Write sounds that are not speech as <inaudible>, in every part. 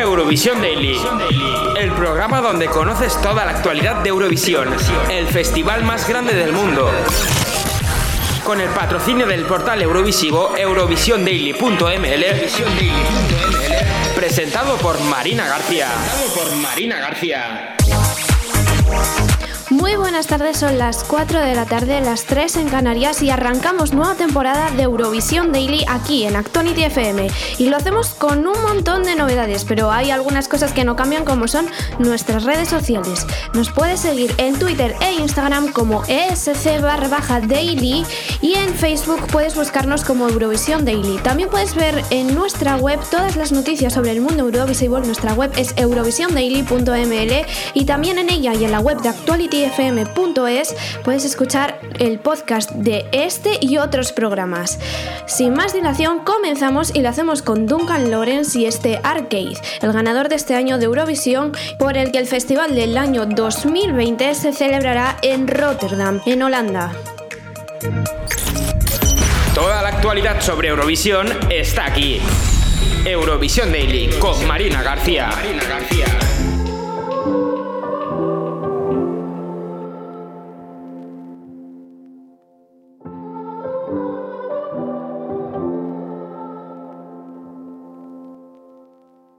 Eurovisión Daily, el programa donde conoces toda la actualidad de Eurovisión, el festival más grande del mundo. Con el patrocinio del portal Eurovisivo eurovisiondaily.ml, presentado por Marina García. Presentado por Marina García. Muy buenas tardes, son las 4 de la tarde, las 3 en Canarias y arrancamos nueva temporada de Eurovisión Daily aquí en Actonity FM. Y lo hacemos con un montón de novedades, pero hay algunas cosas que no cambian como son nuestras redes sociales. Nos puedes seguir en Twitter e Instagram como ESC barra baja daily y en Facebook puedes buscarnos como Eurovisión Daily. También puedes ver en nuestra web todas las noticias sobre el mundo Eurovisivo. Nuestra web es eurovisiondaily.ml y también en ella y en la web de Actuality fm.es puedes escuchar el podcast de este y otros programas. Sin más dilación, comenzamos y lo hacemos con Duncan Lawrence y este Arcade, el ganador de este año de Eurovisión, por el que el festival del año 2020 se celebrará en Rotterdam, en Holanda. Toda la actualidad sobre Eurovisión está aquí. Eurovisión Daily con. Marina García.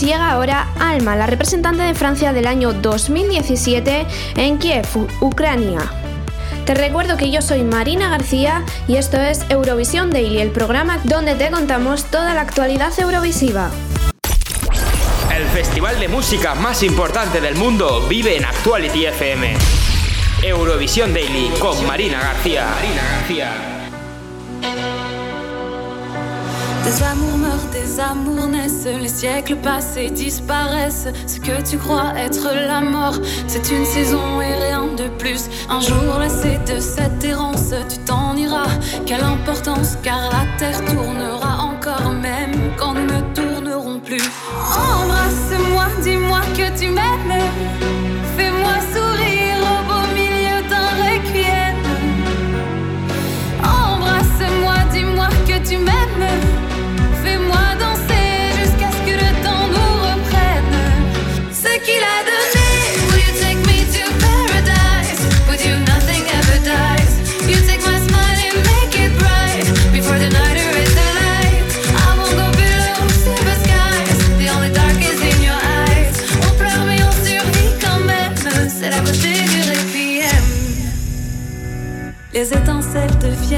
Llega ahora Alma, la representante de Francia del año 2017 en Kiev, Ucrania. Te recuerdo que yo soy Marina García y esto es Eurovisión Daily, el programa donde te contamos toda la actualidad eurovisiva. El festival de música más importante del mundo vive en Actuality FM. Eurovisión Daily con Marina García. Marina García. Des amours naissent, les siècles passés disparaissent. Ce que tu crois être la mort, c'est une saison et rien de plus. Un jour lassé de cette errance, tu t'en iras. Quelle importance, car la terre tournera encore, même quand nous ne tournerons plus. Embrasse-moi, dis-moi que tu m'aimes. Fais-moi sourire au beau milieu d'un requiem. Embrasse-moi, dis-moi que tu m'aimes.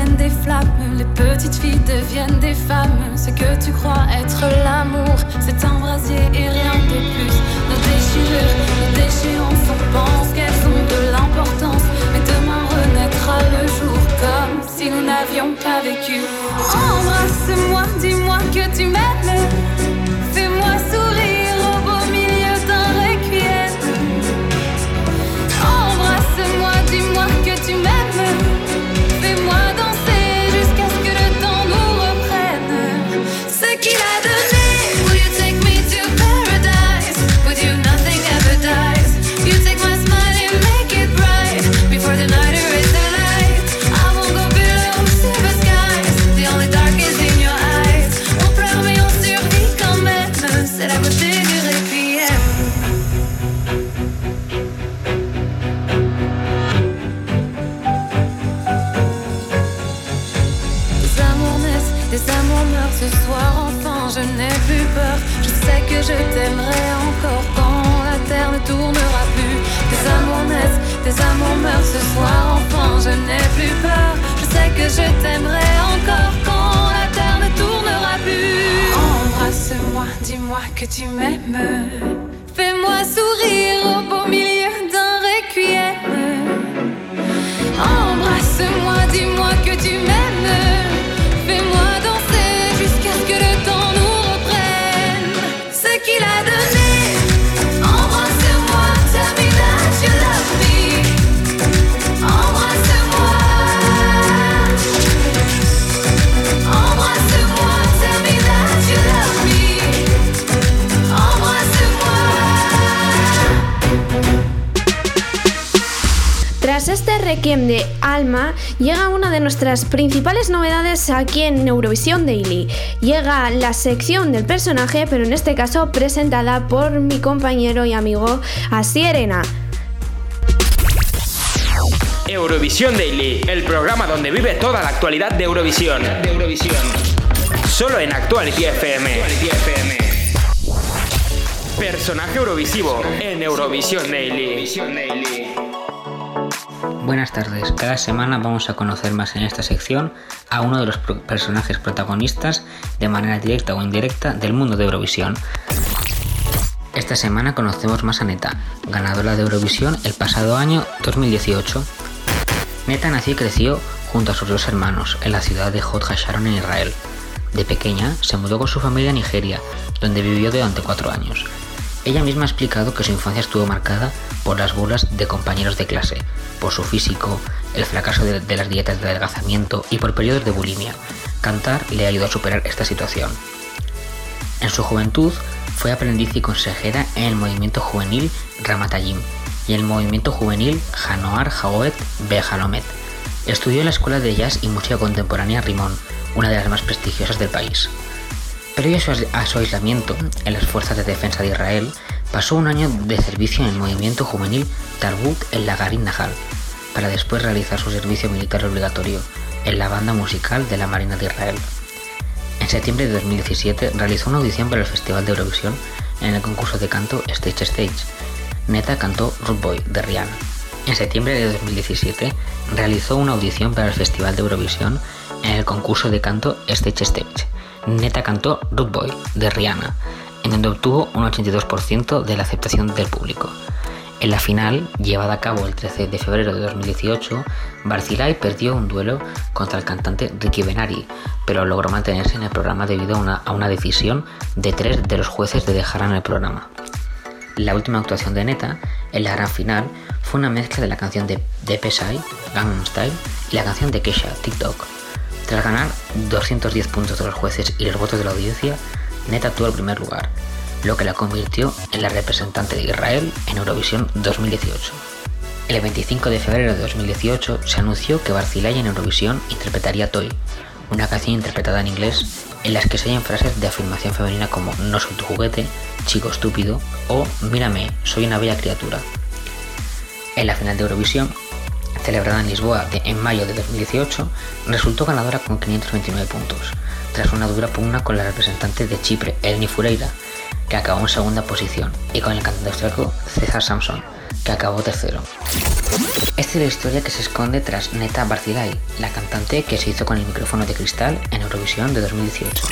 Des les petites filles deviennent des femmes. Ce que tu crois être l'amour, c'est un brasier et rien de plus. Nos déchirures, nos déchéances, on pense qu'elles ont de l'importance. Mais demain renaîtra le jour comme si nous n'avions pas vécu. Embrasse-moi, dis-moi que tu m'aimes. Ce soir enfin je n'ai plus peur. Je sais que je t'aimerai encore quand la terre ne tournera plus. Embrasse-moi, dis-moi que tu m'aimes de Alma, llega una de nuestras principales novedades aquí en Eurovisión Daily. Llega la sección del personaje, pero en este caso presentada por mi compañero y amigo Asierena. Eurovisión Daily, el programa donde vive toda la actualidad de Eurovisión. Solo en Actuality FM. Personaje Eurovisivo en Eurovisión Daily. Buenas tardes, cada semana vamos a conocer más en esta sección a uno de los personajes protagonistas de manera directa o indirecta del mundo de Eurovisión. Esta semana conocemos más a Neta, ganadora de Eurovisión el pasado año 2018. Neta nació y creció junto a sus dos hermanos en la ciudad de Hod Hasharon en Israel. De pequeña se mudó con su familia a Nigeria, donde vivió durante cuatro años. Ella misma ha explicado que su infancia estuvo marcada por las burlas de compañeros de clase, por su físico, el fracaso de, las dietas de adelgazamiento y por periodos de bulimia. Cantar le ayudó a superar esta situación. En su juventud fue aprendiz y consejera en el movimiento juvenil Ramatayim y el movimiento juvenil Hanoar Haoet Behalomet. Estudió en la Escuela de Jazz y Música Contemporánea Rimón, una de las más prestigiosas del país. Previo a su, aislamiento en las Fuerzas de Defensa de Israel, pasó un año de servicio en el movimiento juvenil Tarbut el Lagarin Nahal, para después realizar su servicio militar obligatorio en la banda musical de la Marina de Israel. En septiembre de 2017 realizó una audición para el Festival de Eurovisión en el concurso de canto Stage Stage. Neta cantó Root Boy de Rihanna. En septiembre de 2017 realizó una audición para el Festival de Eurovisión en el concurso de canto Stage Stage. Neta cantó Root Boy de Rihanna, en donde obtuvo un 82% de la aceptación del público. En la final, llevada a cabo el 13 de febrero de 2018, Barcilai perdió un duelo contra el cantante Ricky Benari, pero logró mantenerse en el programa debido a una, decisión de tres de los jueces de dejar en el programa. La última actuación de Neta, en la gran final, fue una mezcla de la canción de, de Pesai, Gangnam Style, y la canción de Kesha, TikTok. Tras ganar 210 puntos de los jueces y los votos de la audiencia, Neta tuvo el primer lugar, lo que la convirtió en la representante de Israel en Eurovisión 2018. El 25 de febrero de 2018 se anunció que Barcilay en Eurovisión interpretaría Toy, una canción interpretada en inglés en las que se hallan frases de afirmación femenina como no soy tu juguete, chico estúpido o mírame, soy una bella criatura. En la final de Eurovisión, celebrada en Lisboa en mayo de 2018, resultó ganadora con 529 puntos, tras una dura pugna con la representante de Chipre, Eleni Fureira, que acabó en segunda posición, y con el cantante austriaco César Samson, que acabó tercero. Esta es la historia que se esconde tras Neta Barcilai, la cantante que se hizo con el micrófono de cristal en Eurovisión de 2018.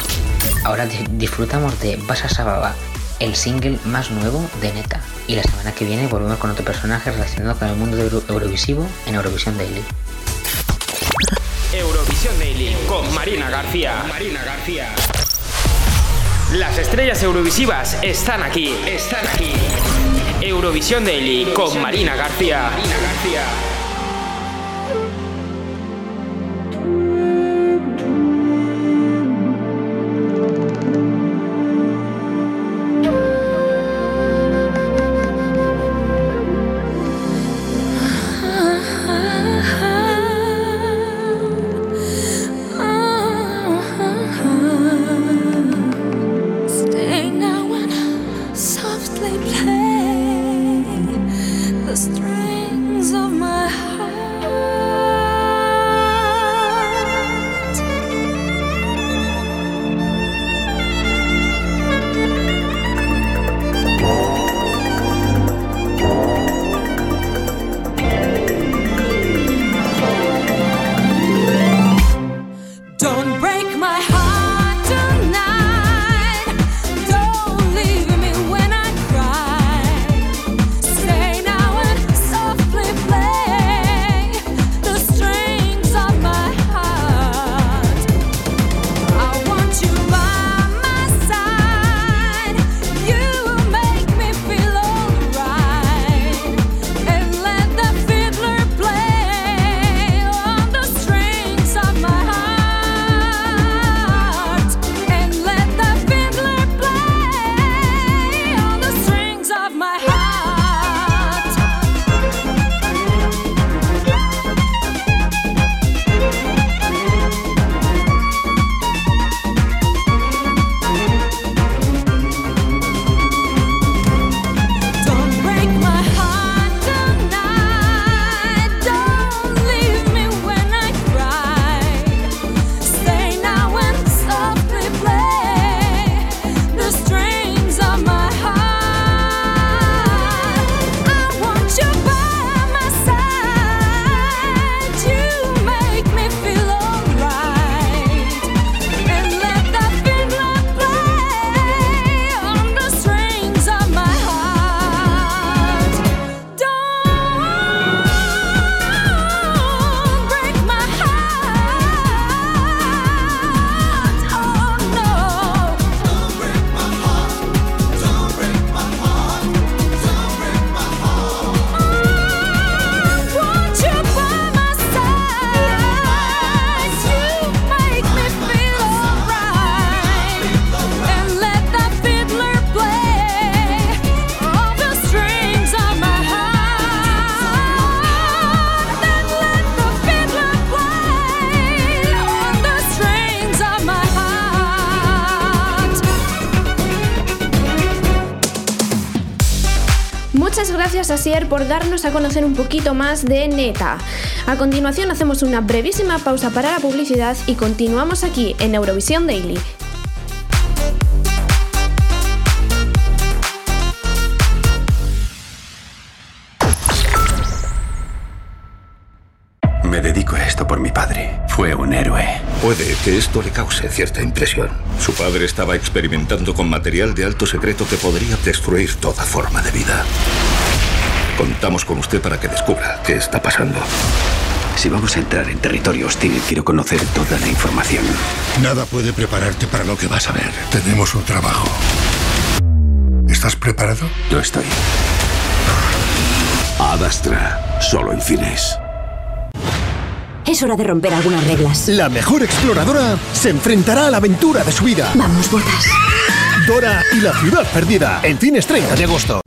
Ahora di- disfrutamos de Basa Sababa, el single más nuevo de Neta, y la semana que viene volvemos con otro personaje relacionado con el mundo de Euro- Eurovisivo en Eurovisión Daily. Eurovisión Daily con Marina García. Marina García. Las estrellas eurovisivas están aquí, están aquí. Eurovisión Daily con Marina García. Marina García. Por darnos a conocer un poquito más de Neta. A continuación hacemos una brevísima pausa para la publicidad y continuamos aquí en Eurovisión Daily. Me dedico a esto por mi padre. Fue un héroe. Puede que esto le cause cierta impresión. Su padre estaba experimentando con material de alto secreto que podría destruir toda forma de vida. Contamos con usted para que descubra qué está pasando. Si vamos a entrar en territorio hostil, quiero conocer toda la información. Nada puede prepararte para lo que vas a ver. Tenemos un trabajo. ¿Estás preparado? Yo estoy. Adastra, solo en cines. Es hora de romper algunas reglas. La mejor exploradora se enfrentará a la aventura de su vida. Vamos, botas. Dora y la ciudad perdida, en cines 30 de agosto.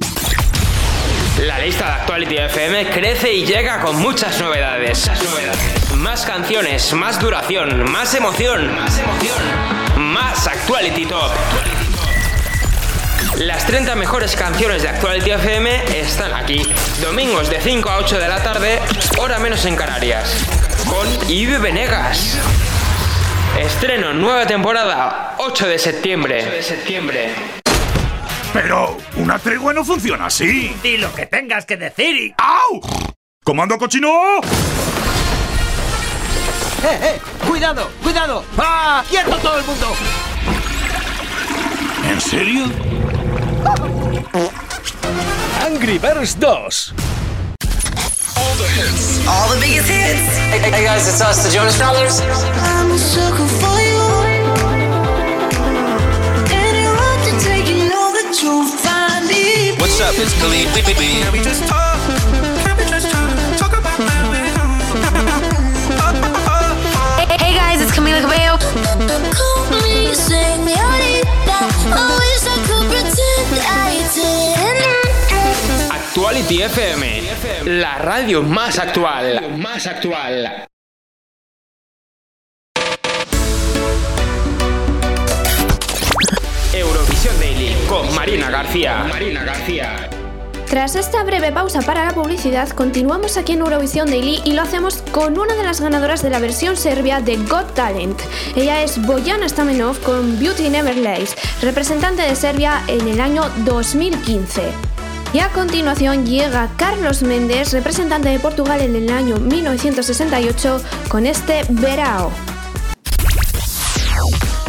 La lista de Actuality FM crece y llega con muchas novedades. Más canciones, más duración, más emoción. Más emoción. Más Actuality Top. Las 30 mejores canciones de Actuality FM están aquí. Domingos de 5 a 8 de la tarde, hora menos en Canarias. Con Ibe Venegas. Estreno nueva temporada, 8 de septiembre. 8 de septiembre. Pero una tregua no funciona así. Di lo que tengas que decir y... ¡Au! ¡Comando cochino! ¡Eh, eh! ¡Cuidado! ¡Cuidado! ¡Ah! ¡Quieto todo el mundo! ¿En serio? <laughs> Angry Birds 2. All the hits. All the biggest hits. Hey, hey guys, it's us, the Jonas Brothers. I'm a sucker for you'll find me. What's up? It's Khalid. Can we just talk? Can we just talk? Talk about Hey, guys, it's Camila Cabello. Call me señorita. I wish I could pretend I didn't. Actuality FM, la radio más actual. Más actual. Eurovisión Daily con Marina García. Marina García. Tras esta breve pausa para la publicidad, continuamos aquí en Eurovisión Daily y lo hacemos con una de las ganadoras de la versión serbia de Got Talent. Ella es Bojana Stamenov con Beauty Never Lies, representante de Serbia en el año 2015. Y a continuación llega Carlos Méndez, representante de Portugal en el año 1968, con este Verao.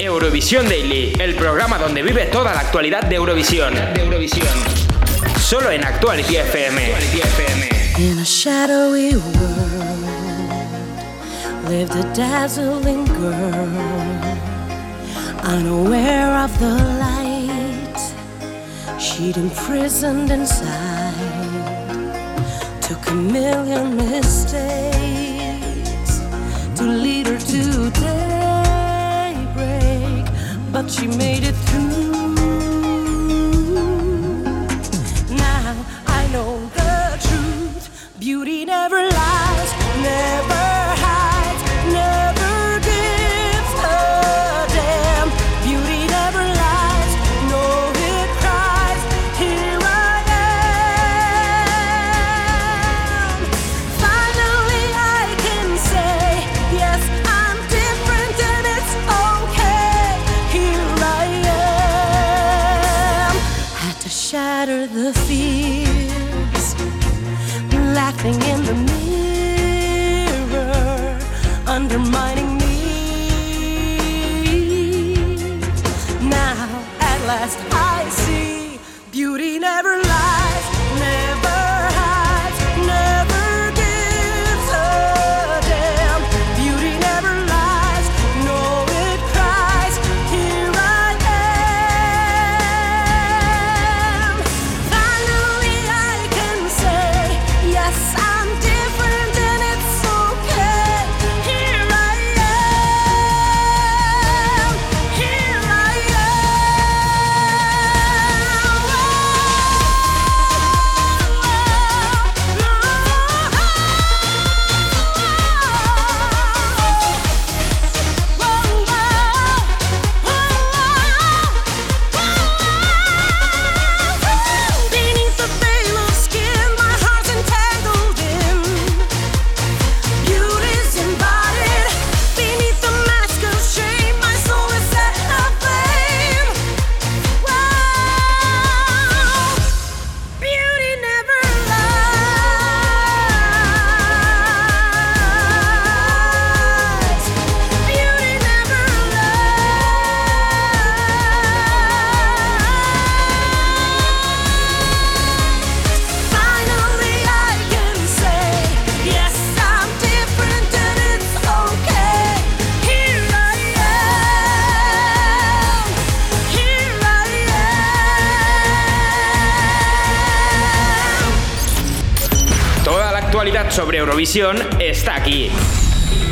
Eurovisión Daily, el programa donde vive toda la actualidad de Eurovisión. De Eurovisión. Solo en Actuality FM. In a shadowy world lived a dazzling girl, unaware of the light she'd imprisoned inside. Took a million mistakes to lead her to daybreak, but she made it through. Eurovisión está aquí.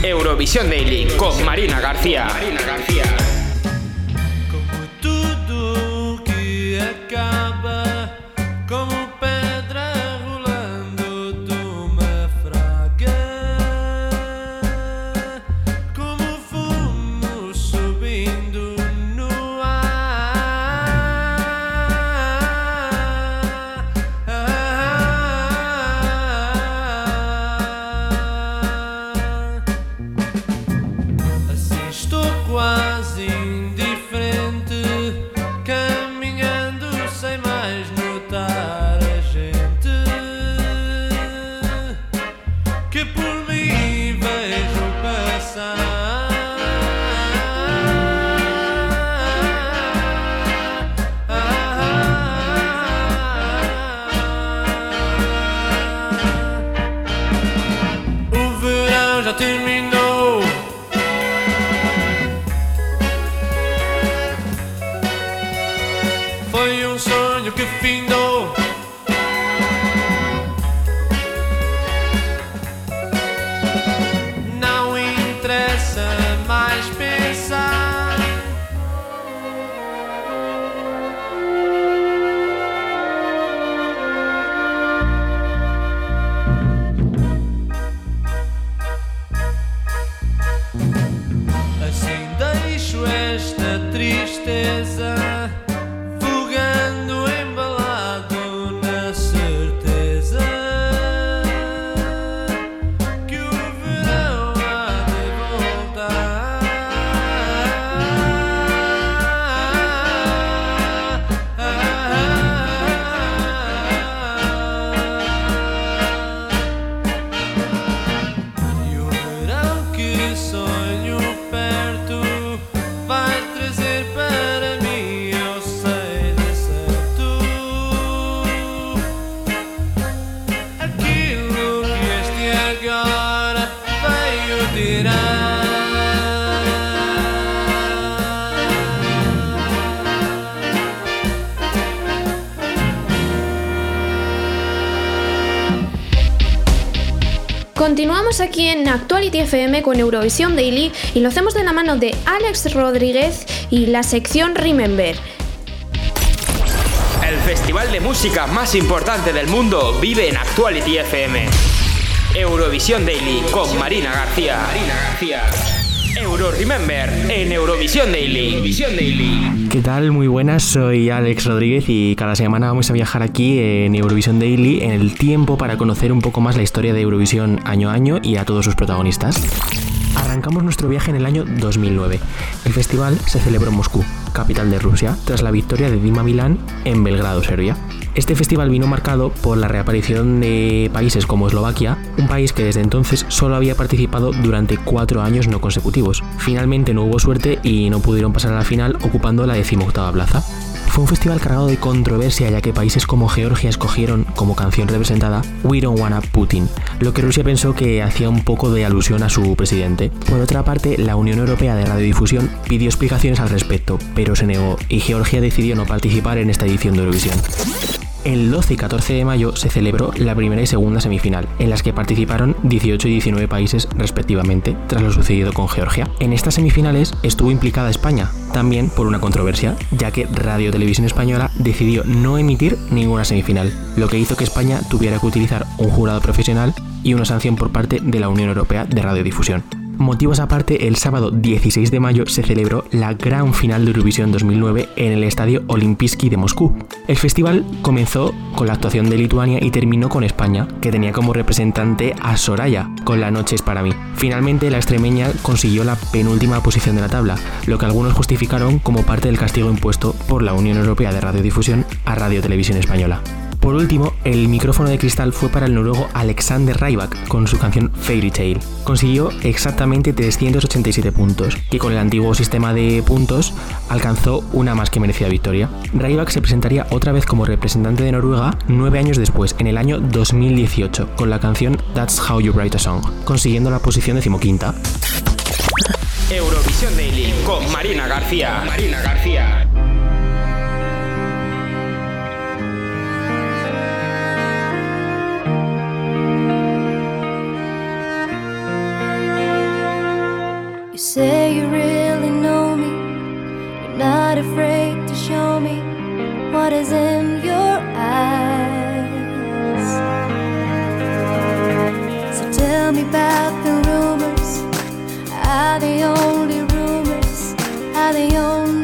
Eurovisión Daily con Marina García. Continuamos aquí en Actuality FM con Eurovisión Daily y lo hacemos de la mano de Alex Rodríguez y la sección Remember. El festival de música más importante del mundo vive en Actuality FM. Eurovisión Daily con Marina García. Marina García. Euro Remember en Eurovisión Daily. Eurovisión Daily. ¿Qué tal? Muy buenas, soy Alex Rodríguez y cada semana vamos a viajar aquí en Eurovisión Daily en el tiempo para conocer un poco más la historia de Eurovisión año a año y a todos sus protagonistas. Arrancamos nuestro viaje en el año 2009. El festival se celebró en Moscú, capital de Rusia, tras la victoria de Dima Milán en Belgrado, Serbia. Este festival vino marcado por la reaparición de países como Eslovaquia, un país que desde entonces solo había participado durante cuatro años no consecutivos. Finalmente no hubo suerte y no pudieron pasar a la final ocupando la decimoctava plaza. Fue un festival cargado de controversia ya que países como Georgia escogieron como canción representada We Don't Wanna Putin, lo que Rusia pensó que hacía un poco de alusión a su presidente. Por otra parte, la Unión Europea de Radiodifusión pidió explicaciones al respecto, pero se negó y Georgia decidió no participar en esta edición de Eurovisión. El 12 y 14 de mayo se celebró la primera y segunda semifinal, en las que participaron 18 y 19 países respectivamente, tras lo sucedido con Georgia. En estas semifinales estuvo implicada España, también por una controversia, ya que Radio Televisión Española decidió no emitir ninguna semifinal, lo que hizo que España tuviera que utilizar un jurado profesional y una sanción por parte de la Unión Europea de Radiodifusión. Motivos aparte, el sábado 16 de mayo se celebró la gran final de Eurovisión 2009 en el Estadio Olimpijski de Moscú. El festival comenzó con la actuación de Lituania y terminó con España, que tenía como representante a Soraya, con La Noche es para mí. Finalmente, la extremeña consiguió la penúltima posición de la tabla, lo que algunos justificaron como parte del castigo impuesto por la Unión Europea de Radiodifusión a Radio Televisión Española. Por último, el micrófono de cristal fue para el noruego Alexander Rybak con su canción Fairy Tale. Consiguió exactamente 387 puntos, que con el antiguo sistema de puntos alcanzó una más que merecida victoria. Rybak se presentaría otra vez como representante de Noruega nueve años después, en el año 2018, con la canción That's How You Write a Song, consiguiendo la posición decimoquinta. Eurovisión Daily con Marina García. Marina García. You say you really know me. You're not afraid to show me what is in your eyes. So tell me about the rumors. Are they only rumors? Are they only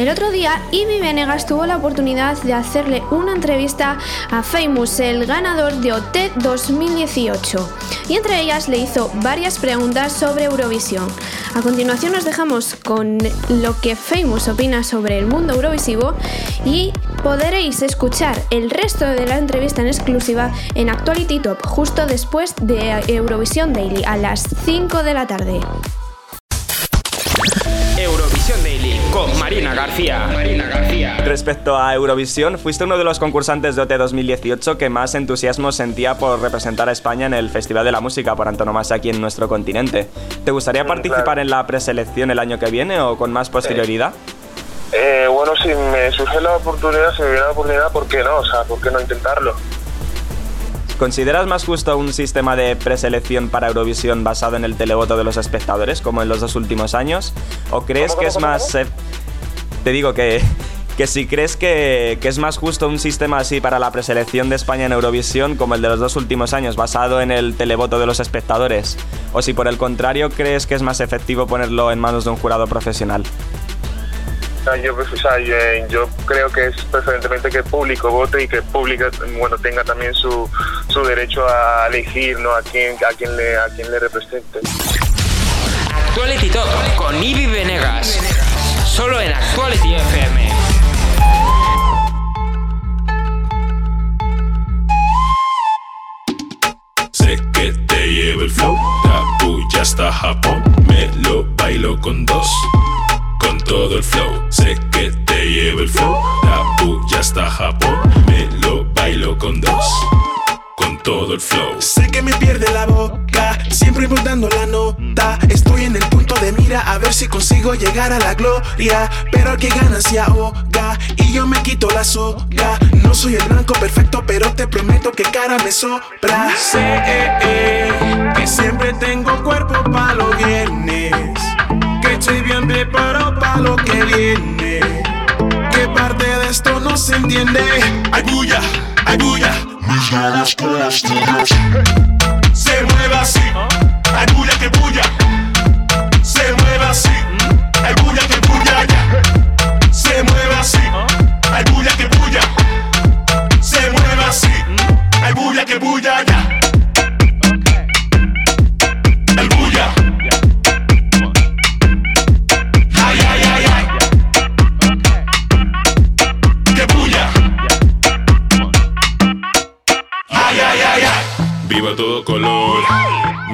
El otro día, Ivy Venegas tuvo la oportunidad de hacerle una entrevista a Famous, el ganador de OT 2018, y entre ellas le hizo varias preguntas sobre Eurovisión. A continuación nos dejamos con lo que Famous opina sobre el mundo eurovisivo y podréis escuchar el resto de la entrevista en exclusiva en Actuality Top justo después de Eurovisión Daily a las 5 de la tarde. Marina García. Marina García. Respecto a Eurovisión, fuiste uno de los concursantes de OT 2018 que más entusiasmo sentía por representar a España en el Festival de la Música por antonomasia aquí en nuestro continente. ¿Te gustaría participar en la preselección el año que viene o con más posterioridad? Eh, bueno, si me surge la oportunidad, si me viene la oportunidad, ¿por qué no? O sea, ¿por qué no intentarlo? ¿Consideras más justo un sistema de preselección para Eurovisión basado en el televoto de los espectadores, como en los dos últimos años? ¿O crees ¿Cómo, que es cómo, más... eh, Te digo que, que si crees que, que es más justo un sistema así para la preselección de España en Eurovisión, como el de los dos últimos años, basado en el televoto de los espectadores, o si por el contrario crees que es más efectivo ponerlo en manos de un jurado profesional. Yo, pues, o sea, yo, yo creo que es preferentemente que el público vote y que el público bueno, tenga también su, su derecho a elegir ¿no? a, quién, a, quién le, a quién le represente. Actuality Top con Ivy Venegas. Solo en Actuality FM. Sé que te llevo el flow, Tapuya hasta Japón, me lo bailo con dos, con todo el flow. Sé que te llevo el flow, Tapuya hasta Japón, a ver si consigo llegar a la gloria. Pero el que gana se ahoga y yo me quito la soga. No soy el blanco perfecto, pero te prometo que cara me sobra. Sé eh, eh, que siempre tengo cuerpo para los viernes. Que estoy bien preparado para lo que viene. Que parte de esto no se entiende. Hay bulla, hay bulla. Mis ganas castigas. Se mueve así. Hay bulla que bulla.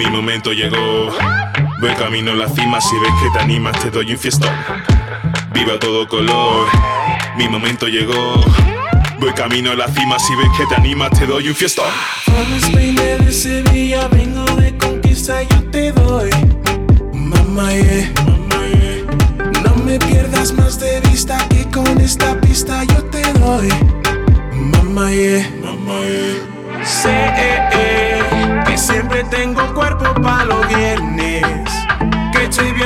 Mi momento llegó. Voy camino a la cima, si ves que te animas te doy un fiestón. Viva todo color, mi momento llegó. Voy camino a la cima, si ves que te animas te doy un fiestón. Spain de Sevilla vengo de conquista yo te doy Mamá yeah, yeah. No me pierdas más de vista que con esta pista yo te doy Mamá yeah, mamá yeah. Sé eh, eh, que siempre tengo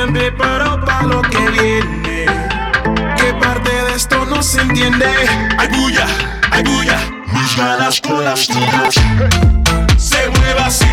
Bien preparado para lo que viene Que parte de esto no se entiende Hay bulla, hay bulla Mis ganas castigas se mueve así,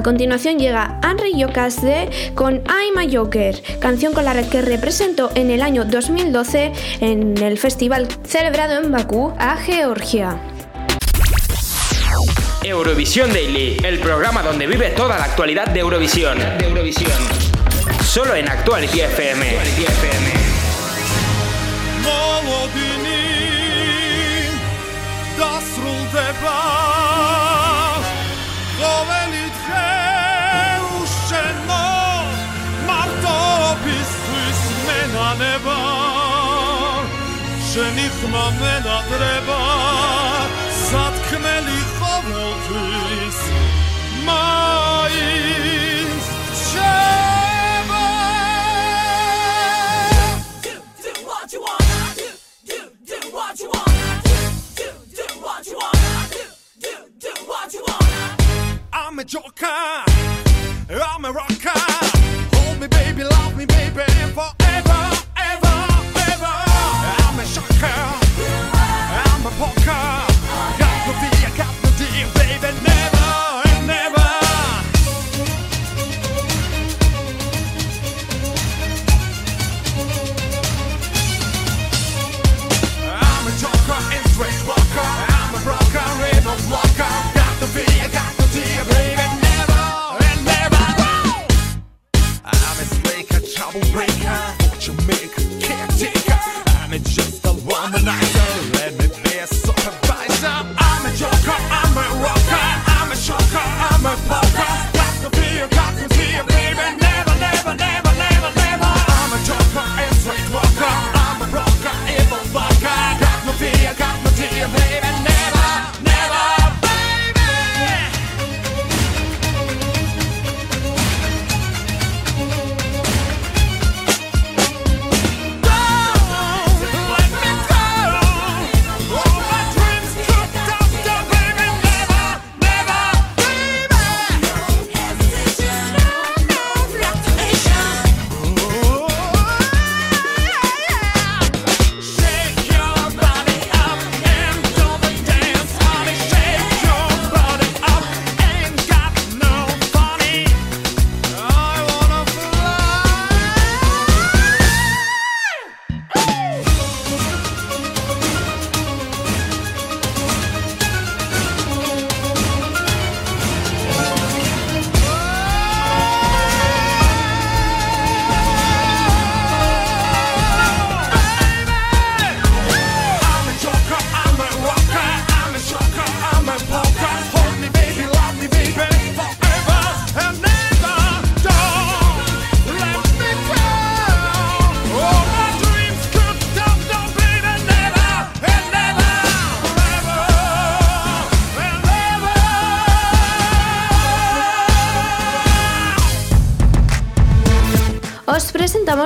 A continuación llega Henry Yokaze con I'm a Joker, canción con la que representó en el año 2012 en el festival celebrado en Bakú, a Georgia. Eurovisión Daily, el programa donde vive toda la actualidad de Eurovisión. De Eurovisión. Solo en Actuality FM. Actuality FM. הנבר שנתממן עד רבע זתקנה לי חובר כיס מים Do, do what you want, do, do, do what you want I'm a joker, I'm a rocker. Hold me, baby, love me, baby, for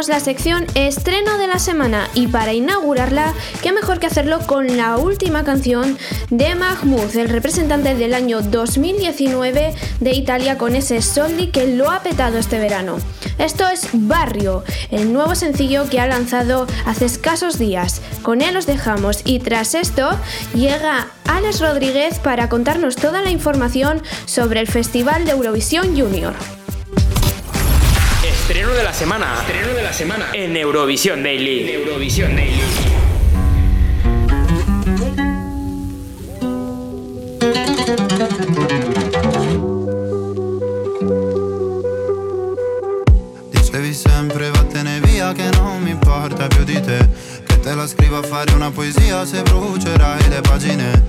la sección Estreno de la Semana y para inaugurarla, qué mejor que hacerlo con la última canción de Mahmoud, el representante del año 2019 de Italia con ese Soldi que lo ha petado este verano. Esto es Barrio, el nuevo sencillo que ha lanzado hace escasos días. Con él os dejamos y tras esto llega Alex Rodríguez para contarnos toda la información sobre el Festival de Eurovisión Junior. Estreno de la semana. Estreno de la semana. En Eurovisión Daily. Eurovisión Daily. Dicevi sempre vattene via che non mi importa più di te Che te la scrivo a fare una poesia se brucerai le pagine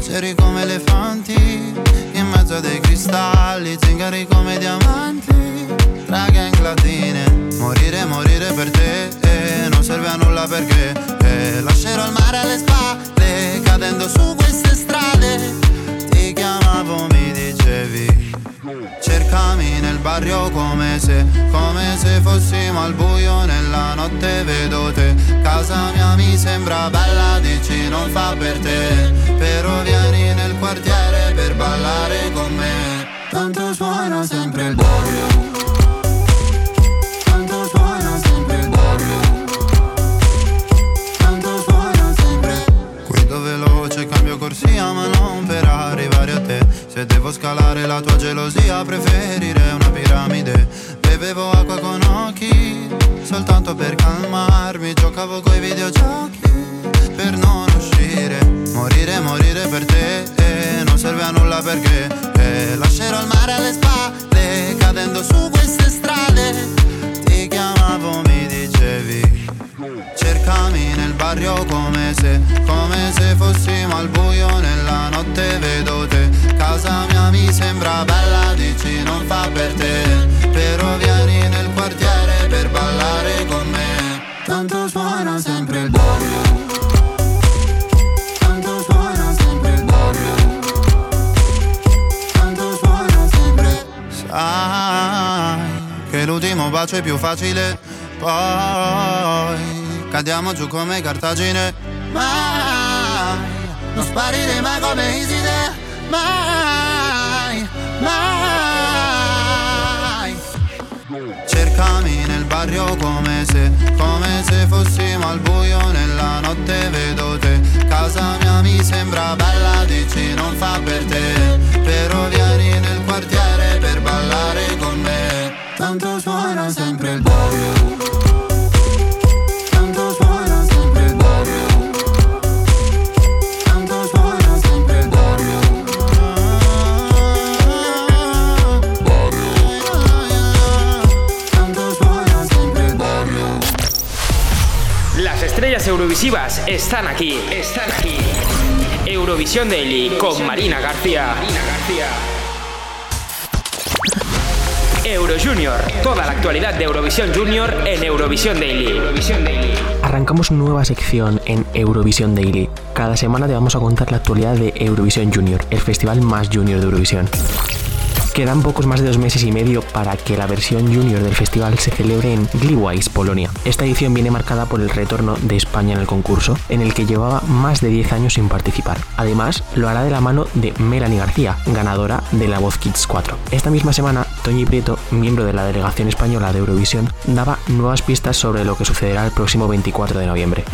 Leggeri come elefanti in mezzo a dei cristalli Zingari come diamanti tra gang latine. Morire, morire per te eh, non serve a nulla perché eh, Lascerò il mare alle spalle cadendo su queste strade. Ti chiamavo, mi dicevi Cercami nel barrio come se, come se fossimo al buio nella notte vedo te. Casa mia mi sembra bella, dici non fa per te. Però vieni nel quartiere per ballare con me. Tanto suona sempre cartagine. Mai non sparire mai come Iside. Mai, mai. Cercami nel barrio come se, come se fossimo al buio nella notte vedo te. Casa mia mi sembra bella, dici non fa per te. Però vieni nel quartiere per ballare con me. Tanto suona sempre il barrio Las estrellas eurovisivas están aquí. Están aquí. Eurovisión Daily con Marina García. Marina García. Euro Junior. Toda la actualidad de Eurovisión Junior en Eurovisión Daily. Eurovisión Daily. Arrancamos nueva sección en Eurovisión Daily. Cada semana te vamos a contar la actualidad de Eurovisión Junior, el festival más junior de Eurovisión. Quedan pocos más de dos meses y medio para que la versión junior del festival se celebre en Gliwice, Polonia. Esta edición viene marcada por el retorno de España en el concurso, en el que llevaba más de 10 años sin participar. Además, lo hará de la mano de Melanie García, ganadora de la Voz Kids 4. Esta misma semana, Toñi Prieto, miembro de la delegación española de Eurovisión, daba nuevas pistas sobre lo que sucederá el próximo 24 de noviembre.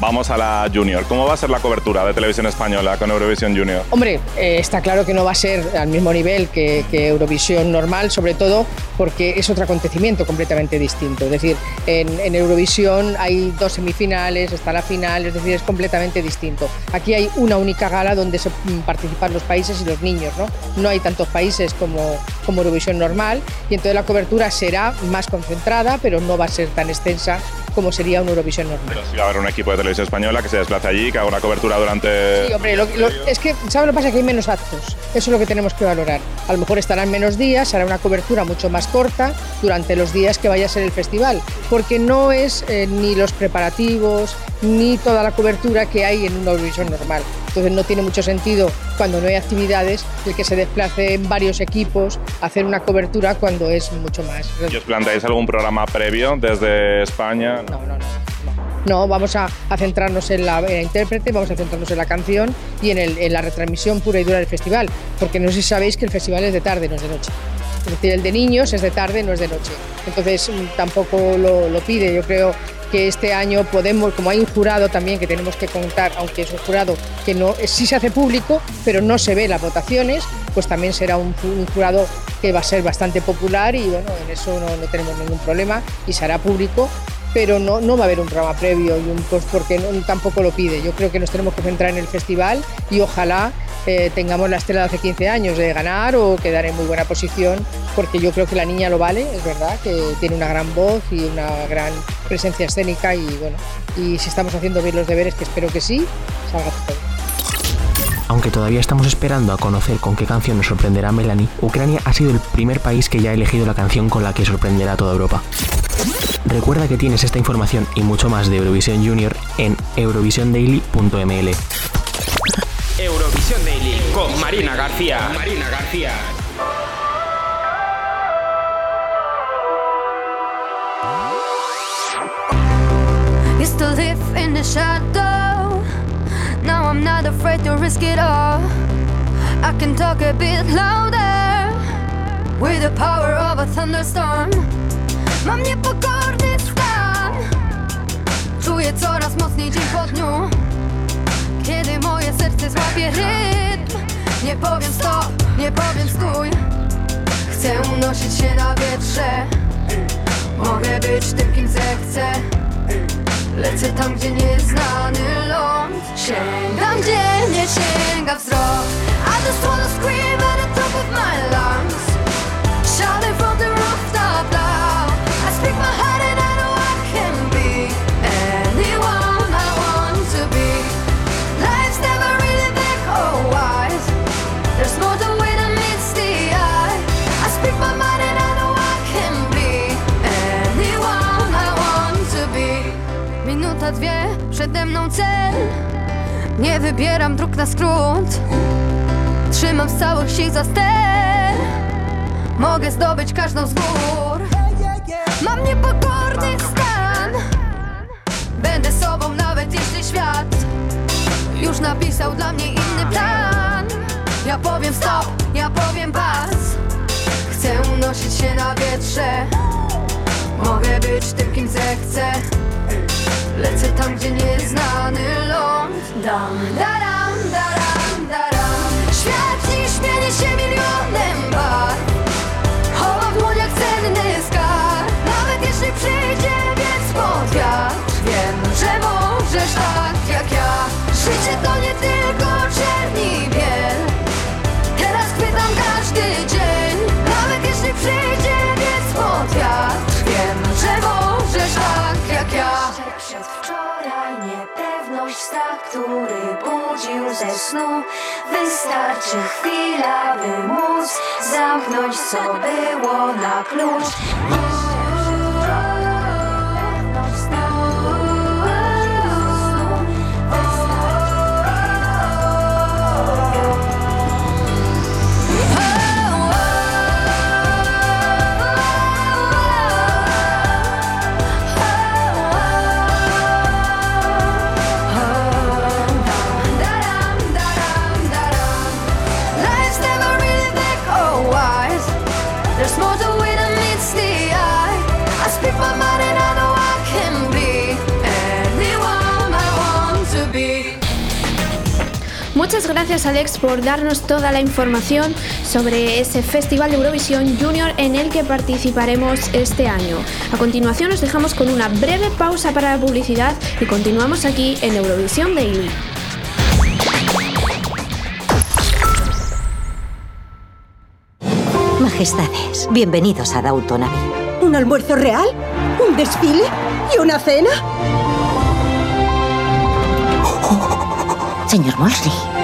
Vamos a la Junior. ¿Cómo va a ser la cobertura de televisión española con Eurovisión Junior? Hombre, eh, está claro que no va a ser al mismo nivel que, que Eurovisión normal, sobre todo porque es otro acontecimiento completamente distinto. Es decir, en, Eurovisión hay dos semifinales, está la final, es decir, es completamente distinto. Aquí hay una única gala donde se participan los países y los niños, ¿no? No hay tantos países como, como Eurovisión normal y entonces la cobertura será más concentrada, pero no va a ser tan extensa como sería una Eurovisión normal. Pero sí va a haber un equipo de televisión española que se desplace allí, que haga una cobertura durante... Sí, hombre, lo- lo- es que, ¿sabes lo que pasa? Que hay menos actos. Eso es lo que tenemos que valorar. A lo mejor estarán menos días, hará una cobertura mucho más corta durante los días que vaya a ser el festival, porque no es eh, ni los preparativos ni toda la cobertura que hay en una Eurovisión normal. Entonces no tiene mucho sentido cuando no hay actividades el que se desplace en varios equipos a hacer una cobertura cuando es mucho más. ¿Y os planteáis algún programa previo desde España? No, no, no. No, vamos a, centrarnos en la, intérprete, vamos a centrarnos en la canción y en, la retransmisión pura y dura del festival, porque no sé si sabéis que el festival es de tarde, no es de noche. Es decir, el de niños es de tarde, no es de noche. Entonces mm, tampoco lo, pide. Yo creo que este año podemos, como hay un jurado también que tenemos que contar, aunque es un jurado que no sí se hace público, pero no se ve las votaciones, pues también será un, ju- un jurado que va a ser bastante popular y bueno, en eso no, no tenemos ningún problema y se hará público pero no, no va a haber un programa previo y un post porque tampoco lo pide. Yo creo que nos tenemos que centrar en el festival y ojalá eh, tengamos la estela de hace 15 años de ganar o quedar en muy buena posición, porque yo creo que la niña lo vale, es verdad, que tiene una gran voz y una gran presencia escénica y bueno, y si estamos haciendo bien los deberes, que espero que sí, salga todo. Aunque todavía estamos esperando a conocer con qué canción nos sorprenderá Melanie, Ucrania ha sido el primer país que ya ha elegido la canción con la que sorprenderá a toda Europa. Recuerda que tienes esta información y mucho más de Eurovisión Junior en eurovisiondaily.ml. Eurovisión Daily con Marina García. Marina García. Used to live in the shadow. Now I'm not afraid to risk it all. I can talk a bit louder with the power of a thunderstorm. Mam niepokorny stan. Czuję coraz mocniej dzień po dniu. Kiedy moje serce złapie rytm, nie powiem stop, nie powiem stój. Chcę unosić się na wietrze. Mogę być tym, kim zechcę. Lecę tam, gdzie nieznany ląd Sięgam, gdzie nie sięga wzrok I just wanna scream at the top of my lungs Wybieram dróg na skrót. Trzymam z całych sił za ster. Mogę zdobyć każdą z gór Mam niepokorny stan. Będę sobą nawet jeśli świat Już napisał dla mnie inny plan. Ja powiem stop, ja powiem pas. Chcę unosić się na wietrze. Mogę być tym, kim zechcę. Lecę tam, gdzie nieznany ląd Dam, daram, daram, w dłoniach Nawet jeśli przyjdzie wiatr Wiem, że możesz tak jak ja. Życie to nie tylko czerni biel. Teraz chwytam każdy dzień. Nawet jeśli przyjdzie wiec pod wiatr Wiem, że możesz tak jak ja. Przedwczoraj niepewność, strach, który ze snu. Wystarczy chwila, by móc zamknąć, co było na klucz Muchas gracias Alex por darnos toda la información sobre ese Festival de Eurovisión Junior en el que participaremos este año. A continuación nos dejamos con una breve pausa para la publicidad y continuamos aquí en Eurovisión Daily. Majestades, bienvenidos a Downton Abbey. ¿Un almuerzo real? ¿Un desfile? ¿Y una cena? <laughs> Señor Mosley.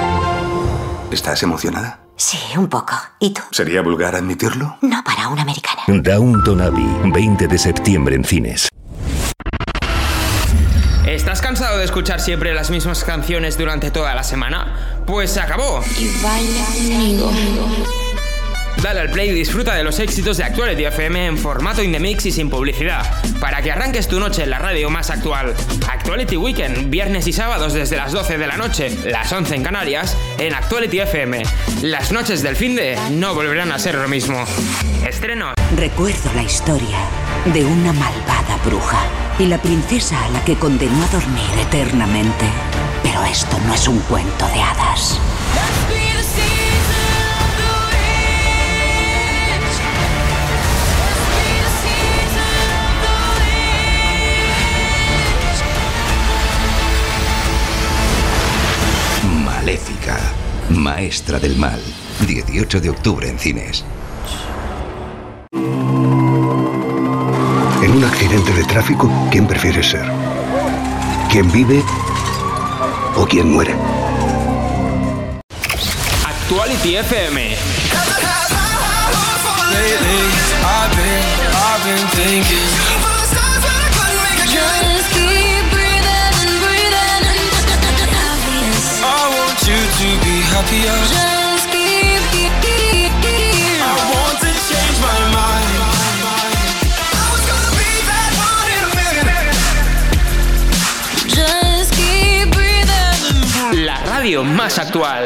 ¿Estás emocionada? Sí, un poco. ¿Y tú? ¿Sería vulgar admitirlo? No para una americana. Downton Abbey, 20 de septiembre en cines. ¿Estás cansado de escuchar siempre las mismas canciones durante toda la semana? Pues se acabó. Y baila conmigo. Dale al play y disfruta de los éxitos de Actuality FM en formato in the mix y sin publicidad, para que arranques tu noche en la radio más actual. Actuality Weekend, viernes y sábados desde las 12 de la noche, las 11 en Canarias, en Actuality FM. Las noches del fin de no volverán a ser lo mismo. Estreno. Recuerdo la historia de una malvada bruja y la princesa a la que condenó a dormir eternamente. Pero esto no es un cuento de hadas. Maléfica, maestra del mal. 18 de octubre en cines. En un accidente de tráfico, ¿quién prefieres ser? ¿Quién vive o quién muere? Actuality FM. Happier. Just keep, keep, keep, keep. I want to change my mind. I was gonna be that one in a million. Just keep breathing. La radio más actual.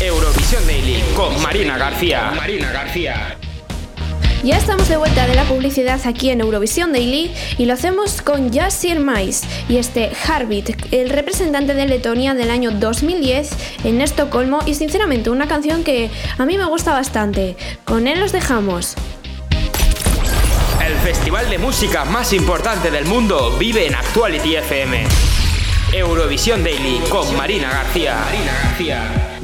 Eurovisión Daily con Marina García. Marina García. Ya estamos de vuelta de la publicidad aquí en Eurovisión Daily y lo hacemos con Jasir Mais y este Harbit, el representante de Letonia del año 2010 en Estocolmo y sinceramente una canción que a mí me gusta bastante. Con él los dejamos. El festival de música más importante del mundo vive en Actuality FM. Eurovisión Daily con Marina García. Marina García.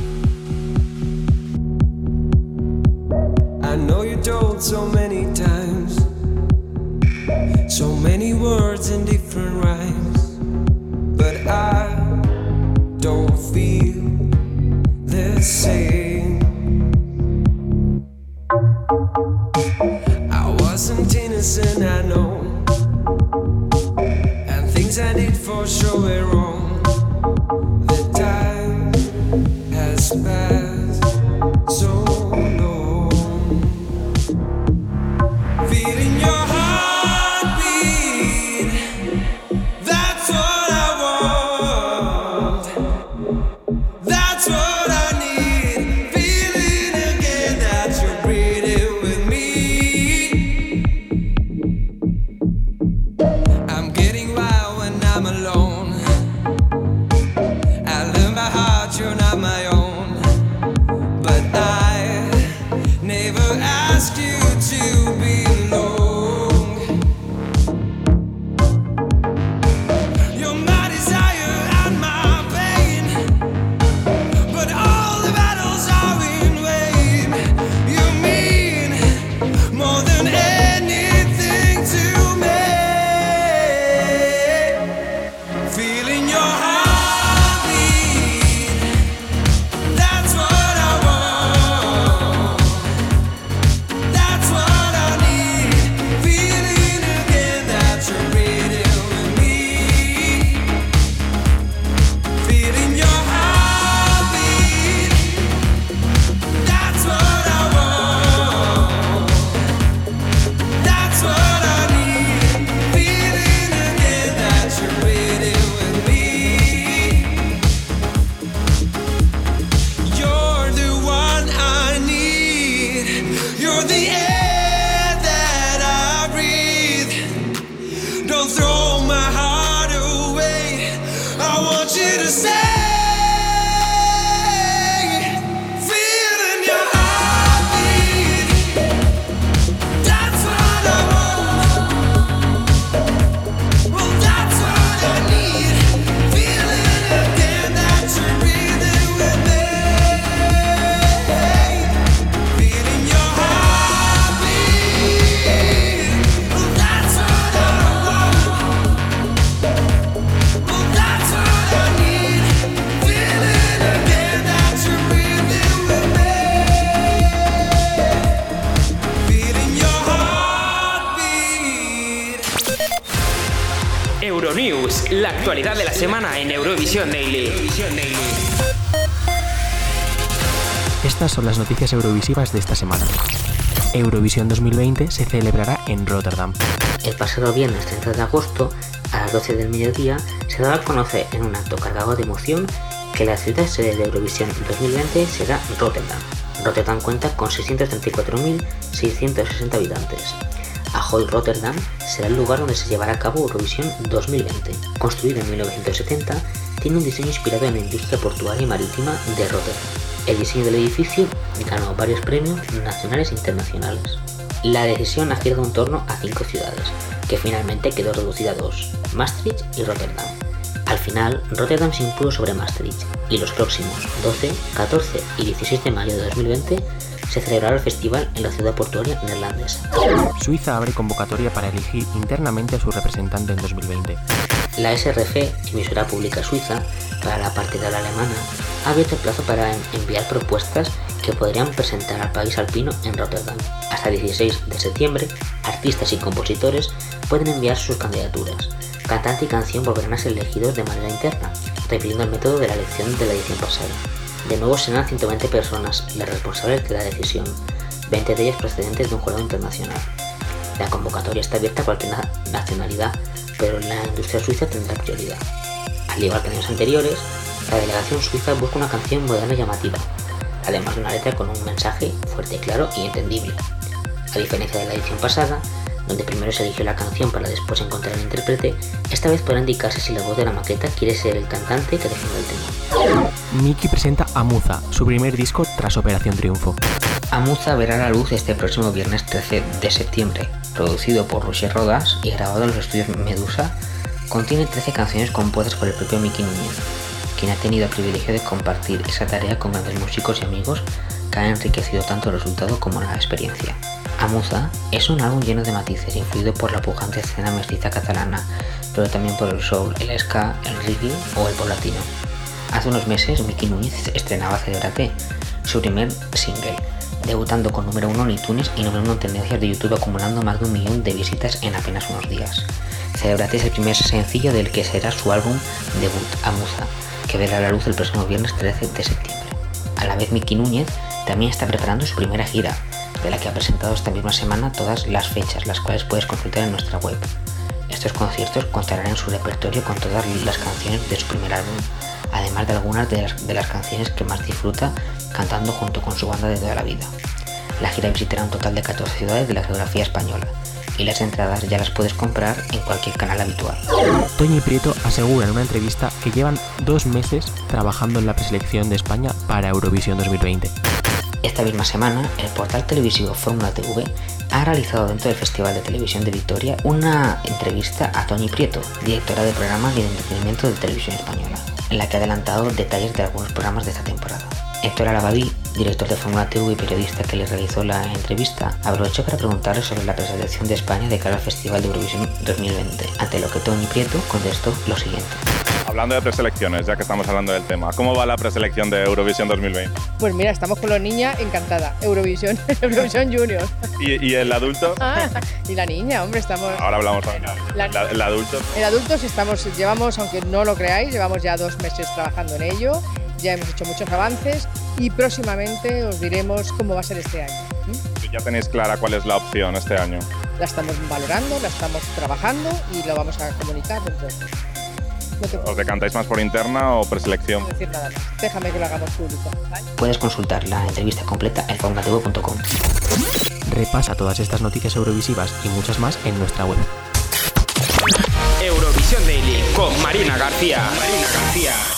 I know you told so many times, so many words in different rhymes, but I don't feel the same. I wasn't innocent, I know, and things I did for sure were wrong. Actualidad de la semana en Eurovisión Daily. Estas son las noticias eurovisivas de esta semana. Eurovisión 2020 se celebrará en Rotterdam. El pasado viernes 30 de agosto, a las 12 del mediodía, se daba a conocer en un acto cargado de emoción que la ciudad sede de Eurovisión 2020 será Rotterdam. Rotterdam cuenta con 634.660 habitantes. Ahoy Rotterdam será el lugar donde se llevará a cabo Eurovisión 2020. Construido en 1970, tiene un diseño inspirado en la industria portuaria y marítima de Rotterdam. El diseño del edificio ganó varios premios nacionales e internacionales. La decisión ha girado en torno a cinco ciudades, que finalmente quedó reducida a dos, Maastricht y Rotterdam. Al final, Rotterdam se impuso sobre Maastricht y los próximos 12, 14 y 16 de mayo de 2020 se celebrará el festival en la ciudad portuaria neerlandesa. Suiza abre convocatoria para elegir internamente a su representante en 2020. La SRF, emisora pública suiza, para la la alemana, ha abierto el plazo para en- enviar propuestas que podrían presentar al país alpino en Rotterdam. Hasta el 16 de septiembre, artistas y compositores pueden enviar sus candidaturas. Cantante y canción volverán a ser elegidos de manera interna, repitiendo el método de la elección de la edición pasada. De nuevo serán 120 personas las responsables de la decisión, 20 de ellas procedentes de un jurado internacional. La convocatoria está abierta a cualquier na- nacionalidad, pero la industria suiza tendrá prioridad. Al igual que años anteriores, la delegación suiza busca una canción moderna y llamativa, además de una letra con un mensaje fuerte, claro y entendible. A diferencia de la edición pasada, donde primero se eligió la canción para después encontrar el intérprete, esta vez podrá indicarse si la voz de la maqueta quiere ser el cantante que defienda el tema. Miki presenta a Muza, su primer disco tras Operación Triunfo. Amuza verá la luz este próximo viernes 13 de septiembre. Producido por Roger Rodas y grabado en los estudios Medusa, contiene 13 canciones compuestas por el propio Miki Núñez, quien ha tenido el privilegio de compartir esa tarea con grandes músicos y amigos que han enriquecido tanto el resultado como la experiencia. Amuza es un álbum lleno de matices, influido por la pujante escena mestiza catalana, pero también por el soul, el ska, el reggae o el pop latino. Hace unos meses Miki Núñez estrenaba Celebrate, su primer single, debutando con número 1 en iTunes y número 1 en tendencias de YouTube acumulando más de un millón de visitas en apenas unos días. Celebrate es el primer sencillo del que será su álbum debut, Amuza, que verá la luz el próximo viernes 13 de septiembre. A la vez Miki Núñez también está preparando su primera gira, de la que ha presentado esta misma semana todas las fechas, las cuales puedes consultar en nuestra web. Estos conciertos contarán en su repertorio con todas las canciones de su primer álbum, además de algunas de las, canciones que más disfruta cantando junto con su banda de toda la vida. La gira visitará un total de 14 ciudades de la geografía española y las entradas ya las puedes comprar en cualquier canal habitual. Toñi Prieto asegura en una entrevista que llevan dos meses trabajando en la preselección de España para Eurovisión 2020. Esta misma semana, el portal televisivo Fórmula TV ha realizado dentro del Festival de Televisión de Victoria una entrevista a Toñi Prieto, directora de programas y de entretenimiento de Televisión Española, en la que ha adelantado detalles de algunos programas de esta temporada. Héctor Arabadí, director de Fórmula TV y periodista que le realizó la entrevista, aprovechó para preguntarle sobre la preselección de España de cara al Festival de Eurovisión 2020, ante lo que Toñi Prieto contestó lo siguiente. Hablando de preselecciones, ya que estamos hablando del tema, ¿cómo va la preselección de Eurovisión 2020? Pues mira, estamos con la niña encantada. Eurovisión, <laughs> Eurovisión Junior. ¿Y, y el adulto? Ah, y la niña, hombre, estamos. Ahora hablamos. La- La- el adulto. En adultos estamos, llevamos, aunque no lo creáis, llevamos ya dos meses trabajando en ello. Ya hemos hecho muchos avances y próximamente os diremos cómo va a ser este año. ¿m? Ya tenéis clara cuál es la opción este año. La estamos valorando, la estamos trabajando y lo vamos a comunicar dentro ¿Os decantáis más por interna o preselección? decir nada más. Déjame que lo hagamos público. ¿vale? Puedes consultar la entrevista completa en formulatevo.com. Repasa todas estas noticias eurovisivas y muchas más en nuestra web. Eurovisión Daily con Marina García. Marina García.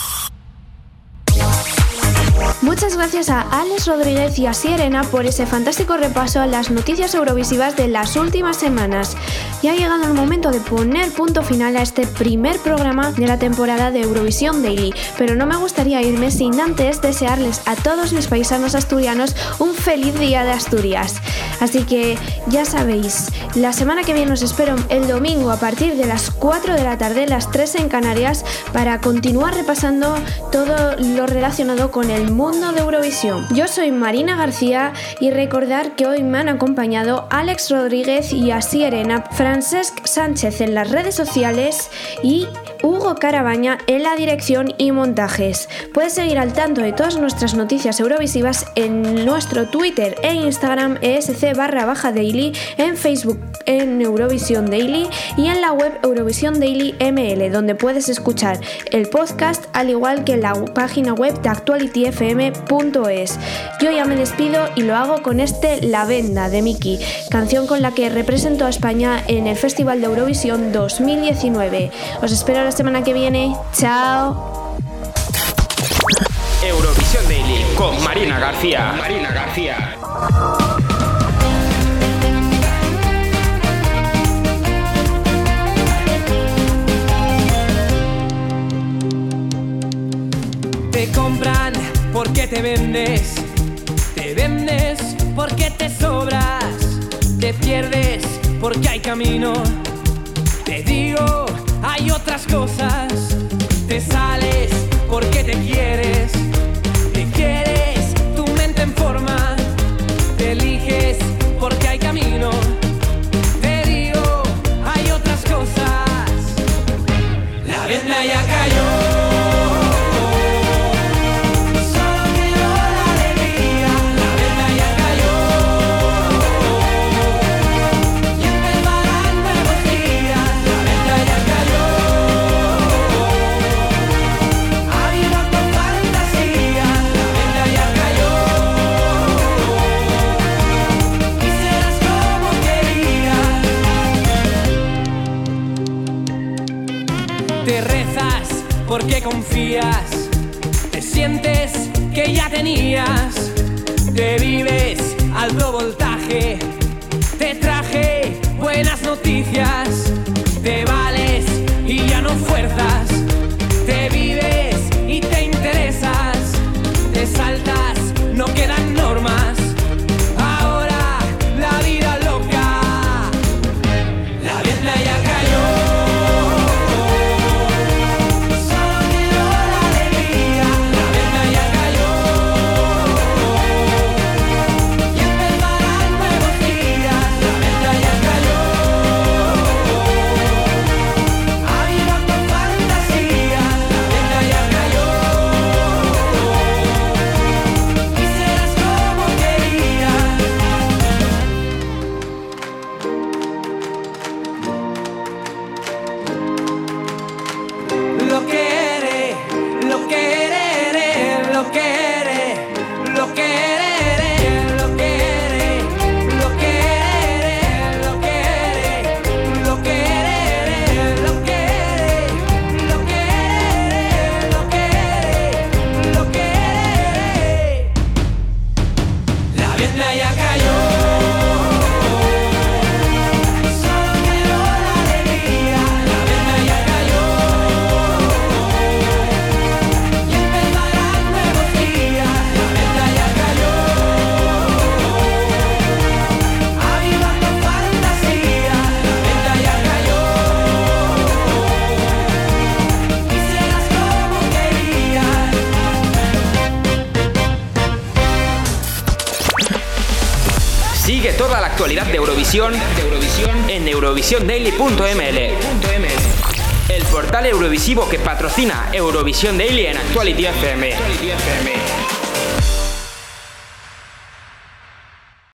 Muchas gracias a Alex Rodríguez y a Sierena por ese fantástico repaso a las noticias eurovisivas de las últimas semanas. Y ha llegado el momento de poner punto final a este primer programa de la temporada de Eurovisión Daily, pero no me gustaría irme sin antes desearles a todos mis paisanos asturianos un feliz día de Asturias. Así que ya sabéis, la semana que viene os espero el domingo a partir de las 4 de la tarde, las 3 en Canarias, para continuar repasando todo lo relacionado con el mundo de Eurovisión. Yo soy Marina García y recordar que hoy me han acompañado Alex Rodríguez y Asier Ena, Francesc Sánchez en las redes sociales y Hugo Carabaña en la dirección y montajes. Puedes seguir al tanto de todas nuestras noticias eurovisivas en nuestro Twitter e Instagram esc barra baja daily, en Facebook en Eurovisión Daily y en la web Eurovisión Daily ML, donde puedes escuchar el podcast al igual que en la página web de Yo ya me despido y lo hago con este La Venda de Miki, canción con la que representó a España en el Festival de Eurovisión 2019. Os espero la semana que viene. Chao. Eurovisión Daily con Marina García. Marina García. Te compran porque te vendes, te vendes porque te sobras, te pierdes porque hay camino. Te digo, hay otras cosas, te sales porque te quieres, te quieres, ya tenías, te vives alto voltaje, te traje buenas noticias, eurovisiondaily.ml. El portal eurovisivo que patrocina Eurovisión Daily en Actuality FM.